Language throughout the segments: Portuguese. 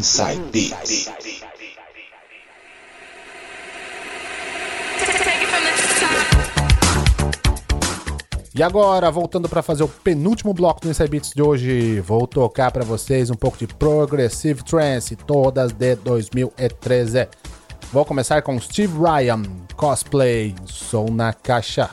Inside. E agora, voltando para fazer o penúltimo bloco do Inside Beats de hoje, vou tocar para vocês um pouco de Progressive Trance, todas de 2013. Vou começar com Steve Ryan, Cosplay, Sou na Caixa.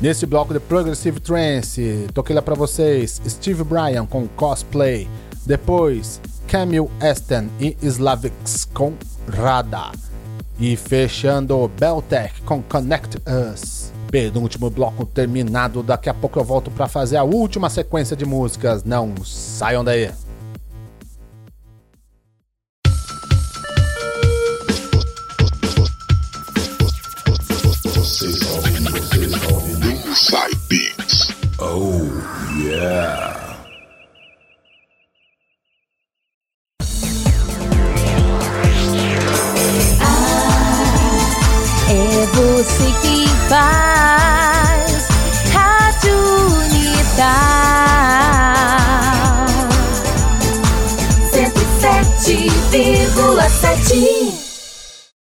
Nesse bloco de Progressive Trance, toquei lá pra vocês Steve Bryan com Cosplay. Depois, Camille Esten e Slavix com Rada. E fechando, Beltec com Connect Us. Penúltimo bloco terminado. Daqui a pouco eu volto para fazer a última sequência de músicas. Não saiam daí.